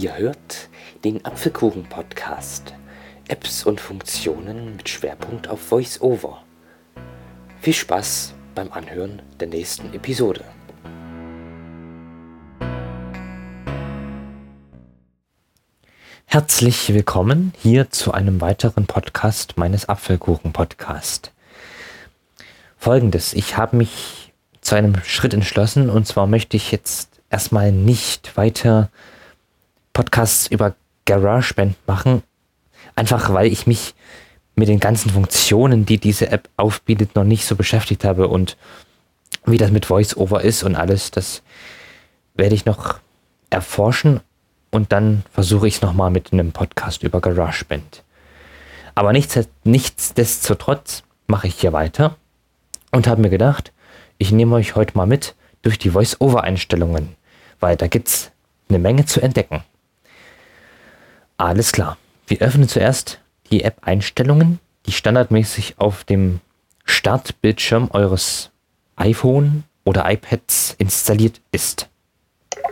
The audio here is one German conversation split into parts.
Ihr hört den Apfelkuchen-Podcast. Apps und Funktionen mit Schwerpunkt auf VoiceOver. Viel Spaß beim Anhören der nächsten Episode. Herzlich willkommen hier zu einem weiteren Podcast meines Apfelkuchen-Podcast. Folgendes, ich habe mich zu einem Schritt entschlossen und zwar möchte ich jetzt erstmal nicht weiter Podcasts über GarageBand machen, einfach weil ich mich mit den ganzen Funktionen, die diese App aufbietet, noch nicht so beschäftigt habe und wie das mit VoiceOver ist und alles, das werde ich noch erforschen und dann versuche ich es nochmal mit einem Podcast über GarageBand. Aber nichts, nichtsdestotrotz mache ich hier weiter und habe mir gedacht, ich nehme euch heute mal mit durch die Voice-Over-Einstellungen weil da gibt es eine Menge zu entdecken. Alles klar. Wir öffnen zuerst die App-Einstellungen, die standardmäßig auf dem Startbildschirm eures iPhone oder iPads installiert ist.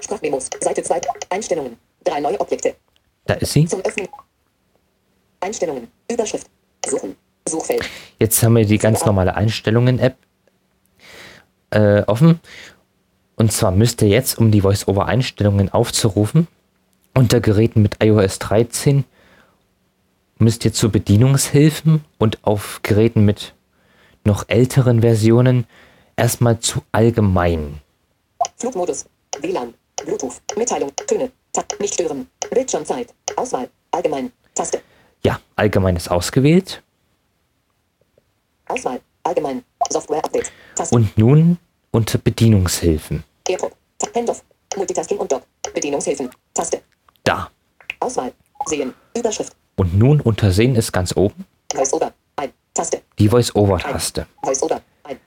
Sprachmemos, Seite 2, Einstellungen, drei neue Objekte. Da ist sie. Zum Öffnen. Einstellungen, Überschrift, Suchen, Suchfeld. Jetzt haben wir die ganz normale Einstellungen-App äh, offen und zwar müsst ihr jetzt, um die Voice-Over-Einstellungen aufzurufen, unter Geräten mit iOS 13 müsst ihr zu Bedienungshilfen und auf Geräten mit noch älteren Versionen erstmal zu allgemein. Flugmodus, WLAN, Bluetooth, Mitteilung, Töne, Takt, nicht stören, Bildschirmzeit, Auswahl, allgemein, Taste. Ja, allgemein ist ausgewählt. Auswahl, allgemein, Software Update, Taste. Und nun unter Bedienungshilfen. AirPod, Handoff, Multitasking und Dock, Bedienungshilfen, Taste. Da. Auswahl, Sehen, Überschrift. Und nun unter Sehen ist ganz oben. Voice-Over, ein, Taste. Die Voice-Over-Taste. Voice-Over, ein.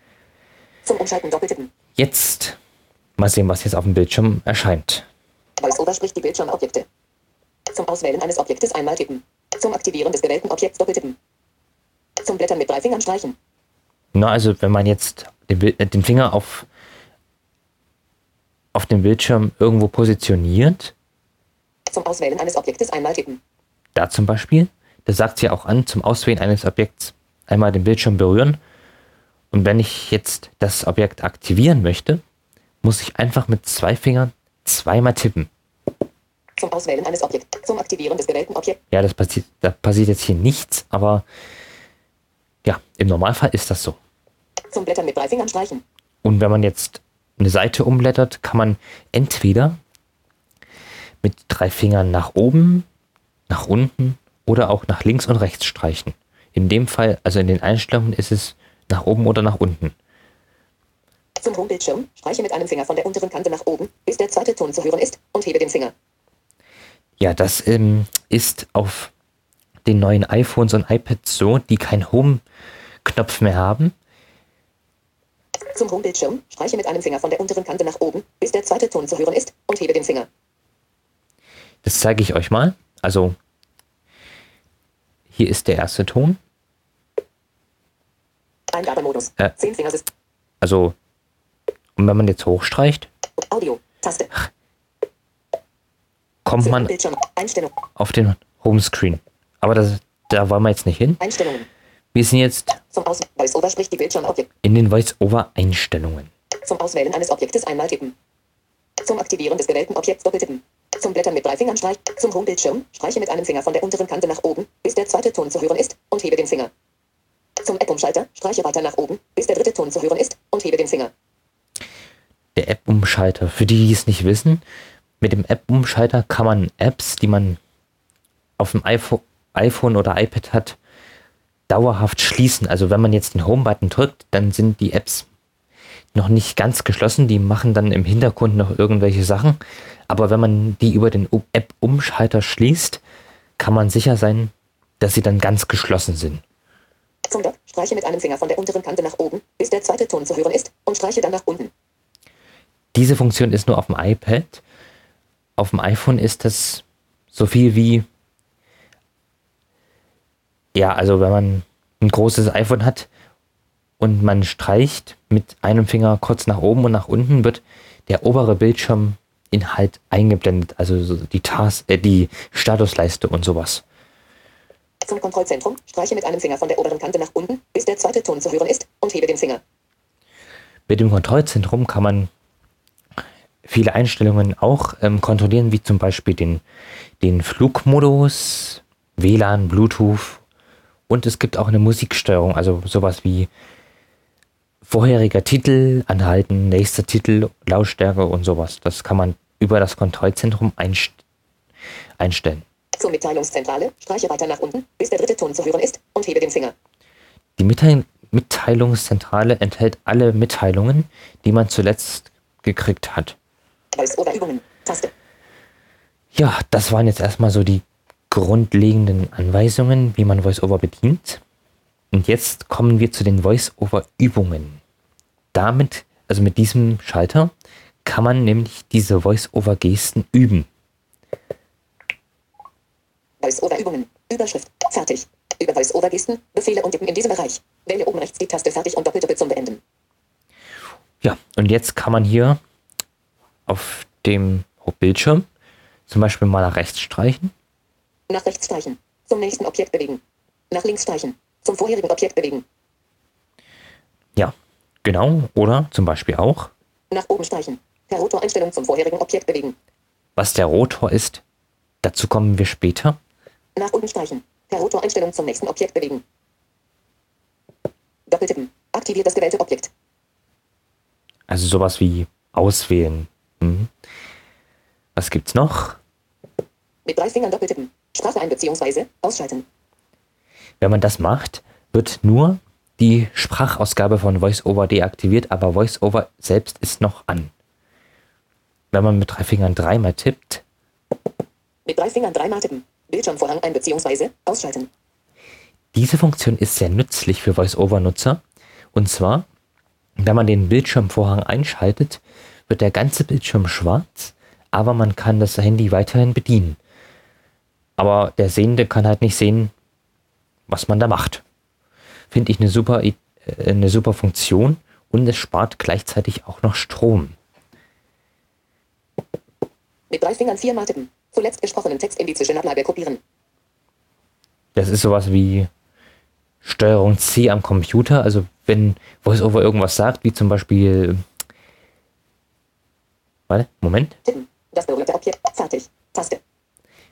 Zum Umschalten doppeltippen. Jetzt mal sehen, was jetzt auf dem Bildschirm erscheint. Voice-Over spricht die Bildschirmobjekte. Zum Auswählen eines Objektes einmal tippen. Zum Aktivieren des gewählten Objekts doppeltippen. Zum Blättern mit drei Fingern streichen. Na, also wenn man jetzt den, äh, den Finger auf, auf dem Bildschirm irgendwo positioniert. Zum Auswählen eines Objektes einmal tippen. Da zum Beispiel. Da sagt sie auch an, zum Auswählen eines Objekts einmal den Bildschirm berühren. Und wenn ich jetzt das Objekt aktivieren möchte, muss ich einfach mit zwei Fingern zweimal tippen. Zum Auswählen eines Objekts, zum Aktivieren des gewählten Objekts. Ja, das passiert, da passiert jetzt hier nichts, aber ja, im Normalfall ist das so. Zum Blättern mit drei Fingern streichen. Und wenn man jetzt eine Seite umblättert, kann man entweder mit drei Fingern nach oben, nach unten oder auch nach links und rechts streichen. In dem Fall, also in den Einstellungen, ist es nach oben oder nach unten. Zum Homebildschirm streiche mit einem Finger von der unteren Kante nach oben, bis der zweite Ton zu hören ist, und hebe den Finger. Ja, das ähm, ist auf den neuen iPhones und iPads so, die keinen Home-Knopf mehr haben. Zum Homebildschirm streiche mit einem Finger von der unteren Kante nach oben, bis der zweite Ton zu hören ist, und hebe den Finger. Das zeige ich euch mal. Also hier ist der erste Ton. Eingabemodus. Äh. Also, und wenn man jetzt hochstreicht. Audio. Taste. Kommt man auf den Homescreen. Aber das, da wollen wir jetzt nicht hin. Einstellungen. Wir sind jetzt in den Voice-Over-Einstellungen. Zum Auswählen eines Objektes einmal tippen. Zum Aktivieren des gewählten Objekts doppeltippen. Zum Blättern mit drei Fingern streichen. Zum Homebildschirm streiche mit einem Finger von der unteren Kante nach oben, bis der zweite Ton zu hören ist, und hebe den Finger. Zum App-Umschalter streiche weiter nach oben, bis der dritte Ton zu hören ist, und hebe den Finger. Der App-Umschalter. Für die, die es nicht wissen, mit dem App-Umschalter kann man Apps, die man auf dem iPhone oder iPad hat, dauerhaft schließen. Also wenn man jetzt den Home-Button drückt, dann sind die Apps noch nicht ganz geschlossen. Die machen dann im Hintergrund noch irgendwelche Sachen. Aber wenn man die über den App-Umschalter schließt, kann man sicher sein, dass sie dann ganz geschlossen sind. Zum Dock streiche mit einem Finger von der unteren Kante nach oben, bis der zweite Ton zu hören ist, und streiche dann nach unten. Diese Funktion ist nur auf dem iPad. Auf dem iPhone ist das so viel wie ja, also wenn man ein großes iPhone hat und man streicht mit einem Finger kurz nach oben und nach unten, wird der obere Bildschirm Inhalt eingeblendet, also so die Tas äh, die Statusleiste und sowas. Zum Kontrollzentrum streiche mit einem Finger von der oberen Kante nach unten, bis der zweite Ton zu hören ist, und hebe den Finger. Mit dem Kontrollzentrum kann man viele Einstellungen auch ähm, kontrollieren, wie zum Beispiel den, den Flugmodus, WLAN, Bluetooth und es gibt auch eine Musiksteuerung, also sowas wie vorheriger Titel anhalten, nächster Titel, Lautstärke und sowas. Das kann man über das Kontrollzentrum einst einstellen. Zur Mitteilungszentrale streiche weiter nach unten, bis der dritte Ton zu hören ist, und hebe den Finger. Die Mitteil Mitteilungszentrale enthält alle Mitteilungen, die man zuletzt gekriegt hat. Taste. Ja, das waren jetzt erstmal so die grundlegenden Anweisungen, wie man VoiceOver bedient. Und jetzt kommen wir zu den VoiceOver-Übungen. Damit, also mit diesem Schalter, kann man nämlich diese VoiceOver-Gesten üben. Voice-Over-Übungen. Überschrift. Fertig. Über Voice-Over-Gesten, Befehle und Tippen in diesem Bereich. Wähle oben rechts die Taste Fertig und Doppeltippe zum Beenden. Ja, und jetzt kann man hier auf dem Bildschirm zum Beispiel mal nach rechts streichen. Nach rechts streichen. Zum nächsten Objekt bewegen. Nach links streichen. Zum vorherigen Objekt bewegen. Ja, genau. Oder zum Beispiel auch, Nach oben streichen. Per Rotoreinstellung zum vorherigen Objekt bewegen. was der Rotor ist. Dazu kommen wir später. Nach unten streichen. Per Rotoreinstellung zum nächsten Objekt bewegen. Doppeltippen. Aktiviert das gewählte Objekt. Also sowas wie auswählen. Mhm. Was gibt's noch? Mit drei Fingern doppeltippen. Sprache ein bzw. ausschalten. Wenn man das macht, wird nur die Sprachausgabe von VoiceOver deaktiviert, aber VoiceOver selbst ist noch an. Wenn man mit drei Fingern dreimal tippt, Mit drei Fingern dreimal tippen. Bildschirmvorhang ein bzw. ausschalten. diese Funktion ist sehr nützlich für VoiceOver-Nutzer. Und zwar, wenn man den Bildschirmvorhang einschaltet, wird der ganze Bildschirm schwarz, aber man kann das Handy weiterhin bedienen. Aber der Sehende kann halt nicht sehen, was man da macht. Finde ich eine super, äh, eine super Funktion und es spart gleichzeitig auch noch Strom. Mit drei Fingern viermal tippen. Zuletzt gesprochenen Text in die Zwischenablage kopieren. Das ist sowas wie Steuerung C am Computer. Also wenn VoiceOver irgendwas sagt, wie zum Beispiel. Warte, Moment. Tippen. Das berührte Objekt. Fertig. Taste.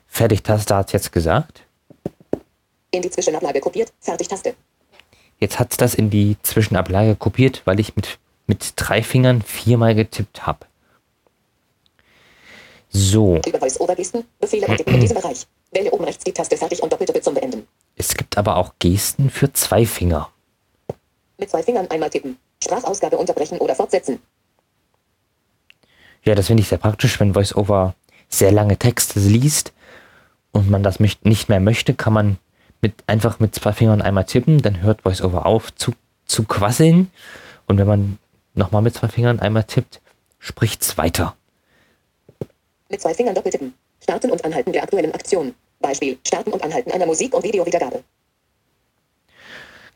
Fertig, Taste hat jetzt gesagt. In die Zwischenablage kopiert. Fertig. Taste. Jetzt hat es das in die Zwischenablage kopiert, weil ich mit, mit drei Fingern viermal getippt habe. So, Über Voice-Over-Gesten, Befehle und Tippen in diesem Bereich. Wähle oben rechts die Taste Fertig und Doppeltippe zum Beenden. es gibt aber auch Gesten für zwei Finger. Mit zwei Fingern einmal tippen. Sprachausgabe unterbrechen oder fortsetzen. Ja, das finde ich sehr praktisch, wenn VoiceOver sehr lange Texte liest und man das nicht mehr möchte, kann man mit, einfach mit zwei Fingern einmal tippen, dann hört VoiceOver auf zu, zu quasseln und wenn man nochmal mit zwei Fingern einmal tippt, spricht's weiter. Mit zwei Fingern doppeltippen. Starten und Anhalten der aktuellen Aktion. Beispiel. Starten und Anhalten einer Musik- und Videowiedergabe.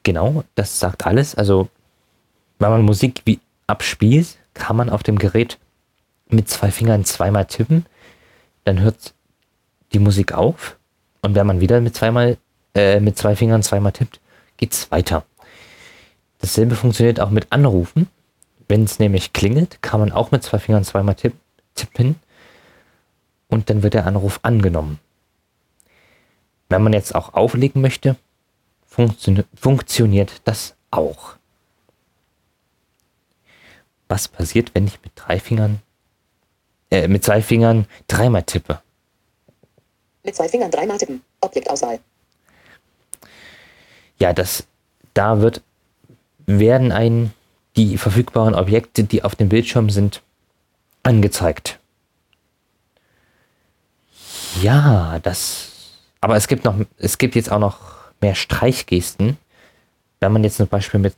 Genau, das sagt alles. Also, wenn man Musik wie abspielt, kann man auf dem Gerät mit zwei Fingern zweimal tippen, dann hört die Musik auf und wenn man wieder mit zweimal äh, mit zwei Fingern zweimal tippt, geht's weiter. Dasselbe funktioniert auch mit Anrufen. Wenn es nämlich klingelt, kann man auch mit zwei Fingern zweimal tipp, tippen und dann wird der Anruf angenommen. Wenn man jetzt auch auflegen möchte, funktio funktioniert das auch. Was passiert, wenn ich mit drei Fingern, äh, mit zwei Fingern dreimal tippe? Mit zwei Fingern dreimal tippen. Objektauswahl. Ja, das, da wird, werden ein, die verfügbaren Objekte, die auf dem Bildschirm sind, angezeigt. Ja, das, aber es gibt noch, es gibt jetzt auch noch mehr Streichgesten. Wenn man jetzt zum Beispiel mit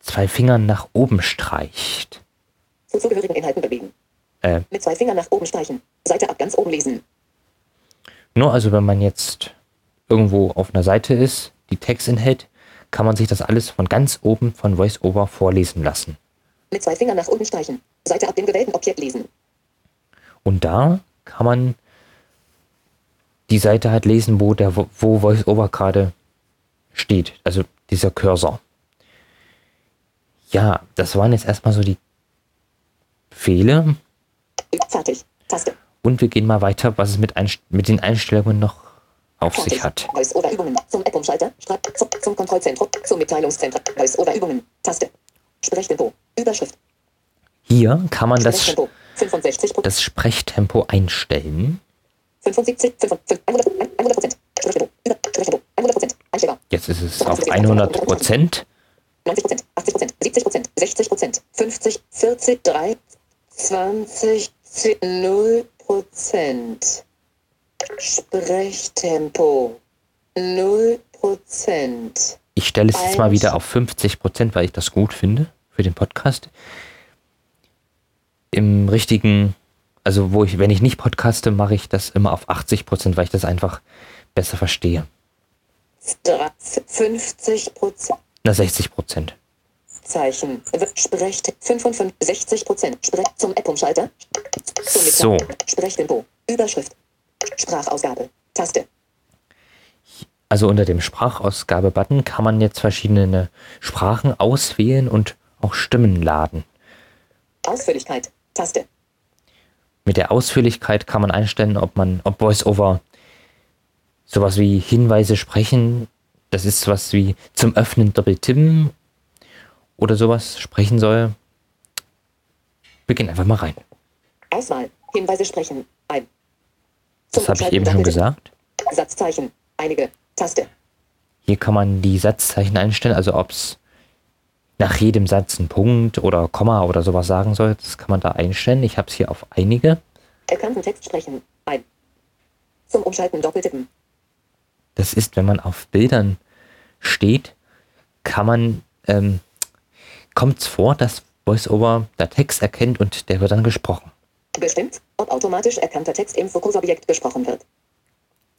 zwei Fingern nach oben streicht. Zu zugehörigen Inhalten bewegen. Äh, Mit zwei Fingern nach oben streichen. Seite ab ganz oben lesen. Nur also, wenn man jetzt irgendwo auf einer Seite ist, die Text enthält, kann man sich das alles von ganz oben von VoiceOver vorlesen lassen. Mit zwei Fingern nach unten streichen. Seite ab dem gewählten Objekt lesen. Und da kann man die Seite halt lesen, wo der wo VoiceOver gerade steht. Also dieser Cursor. Ja, das waren jetzt erstmal so die Befehle. Fertig. Taste. Und wir gehen mal weiter, was es mit, Einst mit den Einstellungen noch auf sich hat. Voice oder Übungen. Zum App-Umschalter. Zum, zum Kontrollzentrum. Zum Mitteilungszentrum. Voice oder Übungen. Taste. Sprechtempo. Überschrift. Hier kann man das, Sprechtempo. 65 das Sprechtempo einstellen. 75, 55, 100, 100 Prozent. Sprechtempo. Über, Sprechtempo. 100 Prozent. Einstellbar. Jetzt ist es auf 100 Prozent. 90 Prozent, 80 Prozent, 70 Prozent, 60 Prozent, 50, 40, 3, 20, 10, 0 Prozent. Sprechtempo 0 Prozent. Ich stelle es jetzt mal wieder auf 50 Prozent, weil ich das gut finde für den Podcast. Im richtigen, also wo ich, wenn ich nicht podcaste, mache ich das immer auf 80 Prozent, weil ich das einfach besser verstehe. 50 Prozent. Na, 60 Prozent. Zeichen. Sprecht 65 Prozent. Sprech zum App-Umschalter. So. Sprechtempo. Überschrift. Sprachausgabe. Taste. Also unter dem Sprachausgabe-Button kann man jetzt verschiedene Sprachen auswählen und auch Stimmen laden. Ausführlichkeit. Taste. Mit der Ausführlichkeit kann man einstellen, ob man, ob VoiceOver sowas wie Hinweise sprechen, das ist sowas wie zum Öffnen doppeltippen oder sowas sprechen soll. Wir gehen einfach mal rein. Auswahl. Hinweise sprechen. Ein. Das habe ich eben schon gesagt. Satzzeichen. Einige. Taste. Hier kann man die Satzzeichen einstellen, also ob es nach jedem Satz ein Punkt oder Komma oder sowas sagen soll. Das kann man da einstellen. Ich habe es hier auf einige. Erkannten Text sprechen. Ein. Zum Umschalten doppeltippen. Das ist, wenn man auf Bildern steht, kann man, ähm, kommt es vor, dass VoiceOver der Text erkennt und der wird dann gesprochen. Bestimmt, ob automatisch erkannter Text im Fokusobjekt gesprochen wird.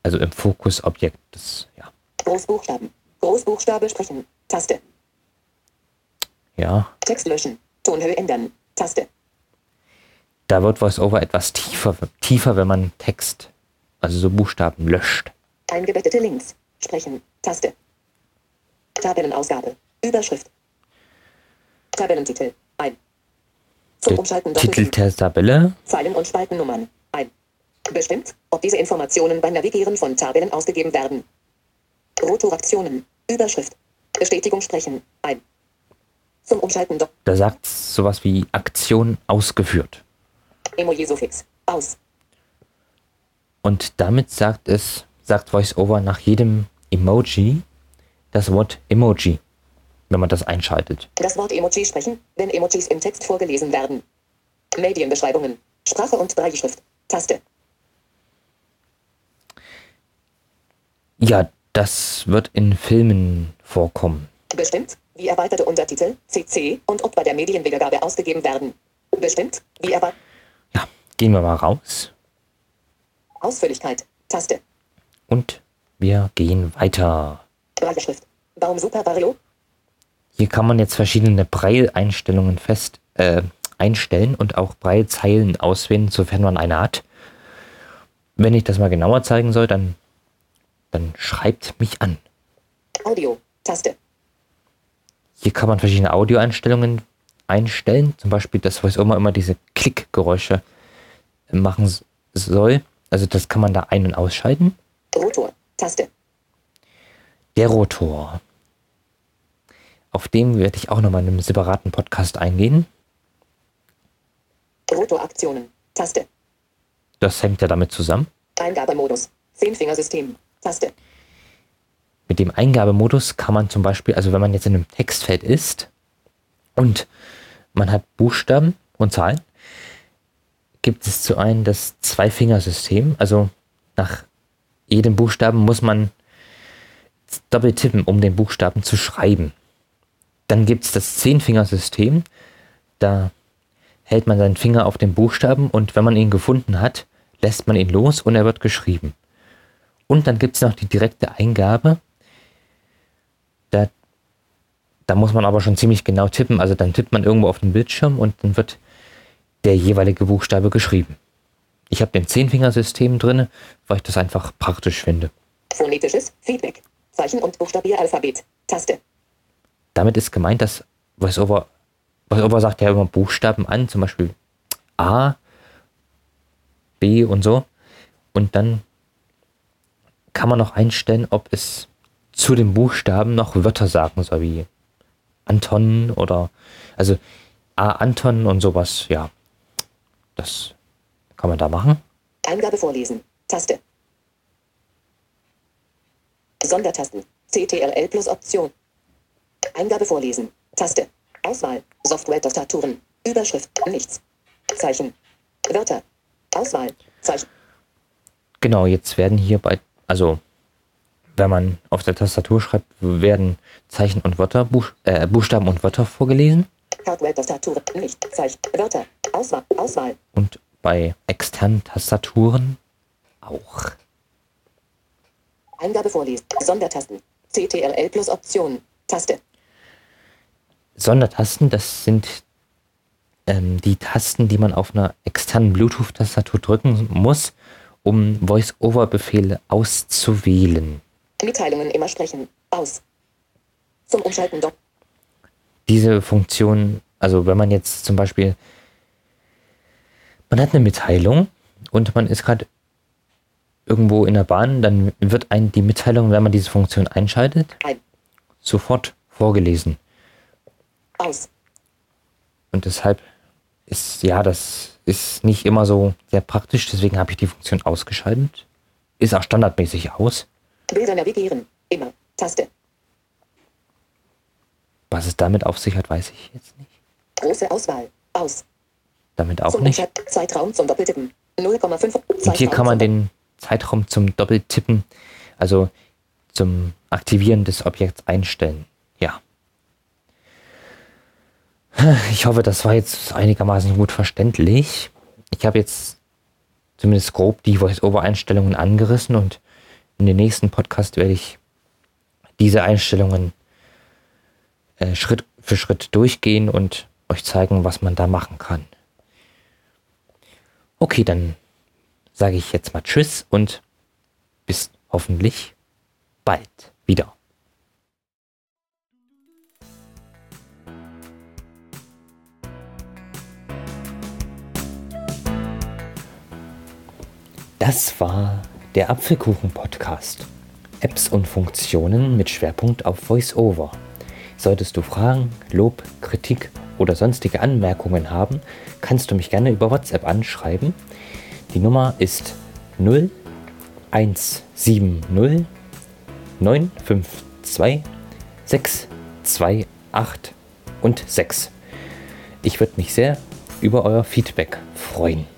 Also im Fokusobjekt. Das, ja. Großbuchstaben. Großbuchstabe sprechen. Taste. ja, Text löschen. Tonhöhe ändern. Taste. da wird VoiceOver etwas tiefer, tiefer, wenn man Text, also so Buchstaben löscht. Eingebettete Links. Sprechen. Taste. Tabellenausgabe. Überschrift. Tabellentitel. Der Umschalten Titel der Tabelle, Zeilen- und Spaltennummern. Ein. Bestimmt, ob diese Informationen beim Navigieren von Tabellen ausgegeben werden. Rotoraktionen. Überschrift. Bestätigung sprechen. Ein. Zum Umschalten da sagt sowas wie Aktion ausgeführt. Emoji-Suffix. Aus. Und damit sagt es, sagt VoiceOver nach jedem Emoji das Wort Emoji, wenn man das einschaltet. Das Wort Emoji sprechen, wenn Emojis im Text vorgelesen werden. Medienbeschreibungen. Sprache und Brailleschrift. Taste. Ja, das wird in Filmen vorkommen. Bestimmt, wie erweiterte Untertitel, CC und ob bei der Medienwiedergabe ausgegeben werden. Bestimmt, wie erweiterte Ja, gehen wir mal raus Ausführlichkeit. Taste. und wir gehen weiter. Brailleschrift. Baum Super Vario. Hier kann man jetzt verschiedene Braille-Einstellungen fest äh, einstellen und auch Braille-Zeilen auswählen, sofern man eine hat. Wenn ich das mal genauer zeigen soll, dann, dann schreibt mich an. Audio. Taste. Hier kann man verschiedene Audioeinstellungen einstellen. Zum Beispiel, dass VoiceOver immer diese Klickgeräusche machen soll. Also das kann man da ein- und ausschalten. Rotor. Taste. Der Rotor. Auf dem werde ich auch nochmal in einem separaten Podcast eingehen. Rotoraktionen. Taste. Das hängt ja damit zusammen. Eingabemodus. Zehnfingersystem. Taste. Mit dem Eingabemodus kann man zum Beispiel, also wenn man jetzt in einem Textfeld ist und man hat Buchstaben und Zahlen, gibt es zu einem das Zwei-Finger-System. Also nach jedem Buchstaben muss man doppelt tippen, um den Buchstaben zu schreiben. Dann gibt es das Zehn-Finger-System. Da hält man seinen Finger auf den Buchstaben und wenn man ihn gefunden hat, lässt man ihn los und er wird geschrieben. Und dann gibt es noch die direkte Eingabe. Da, da muss man aber schon ziemlich genau tippen. Also dann tippt man irgendwo auf den Bildschirm und dann wird der jeweilige Buchstabe geschrieben. Ich habe den Zehnfingersystem drin, weil ich das einfach praktisch finde. Phonetisches Feedback. Zeichen- und Buchstabieralphabet. Taste. Damit ist gemeint, dass VoiceOver, VoiceOver sagt ja immer Buchstaben an, zum Beispiel A, B und so. Und dann kann man noch einstellen, ob es zu den Buchstaben noch Wörter sagen soll, wie Anton oder also A Anton und sowas, ja. Das kann man da machen. Eingabe vorlesen. Taste. Sondertasten. CTRL plus Option. Eingabe vorlesen. Taste. Auswahl. Software-Tastaturen. Überschrift. Nichts. Zeichen. Wörter. Auswahl. Zeichen. Genau, jetzt werden hier bei, also wenn man auf der Tastatur schreibt, werden Zeichen und Wörter, Buch, äh, Buchstaben und Wörter vorgelesen. Hardware-Tastatur. Nicht. Zeichen. Wörter. Auswahl. Auswahl. Und bei externen Tastaturen auch. Eingabe vorlesen. Sondertasten. CTRL plus Option. Taste. Sondertasten, das sind ähm, die Tasten, die man auf einer externen Bluetooth-Tastatur drücken muss, um Voice-Over-Befehle auszuwählen. Mitteilungen immer sprechen. Aus. Zum Umschalten Dock. Diese Funktion, also wenn man jetzt zum Beispiel, man hat eine Mitteilung und man ist gerade irgendwo in der Bahn, dann wird ein die Mitteilung, wenn man diese Funktion einschaltet, Ein. sofort vorgelesen. Aus. Und deshalb ist, ja, das ist nicht immer so sehr praktisch, deswegen habe ich die Funktion ausgeschaltet. Ist auch standardmäßig aus. Bilder navigieren. Immer. Taste. Was es damit auf sich hat, weiß ich jetzt nicht. Große Auswahl. Aus. Damit auch zum nicht. Zeitraum zum Doppeltippen. 0,5. Und hier kann man den Zeitraum zum Doppeltippen, also zum Aktivieren des Objekts einstellen. Ja. Ich hoffe, das war jetzt einigermaßen gut verständlich. Ich habe jetzt zumindest grob die Voice-Over-Einstellungen angerissen und in den nächsten Podcast werde ich diese Einstellungen äh, Schritt für Schritt durchgehen und euch zeigen, was man da machen kann. Okay, dann sage ich jetzt mal Tschüss und bis hoffentlich bald wieder. Das war der Apfelkuchen-Podcast. Apps und Funktionen mit Schwerpunkt auf VoiceOver. Solltest du Fragen, Lob, Kritik oder sonstige Anmerkungen haben, kannst du mich gerne über WhatsApp anschreiben. Die Nummer ist 0170 952 628 und 6. Ich würde mich sehr über euer Feedback freuen.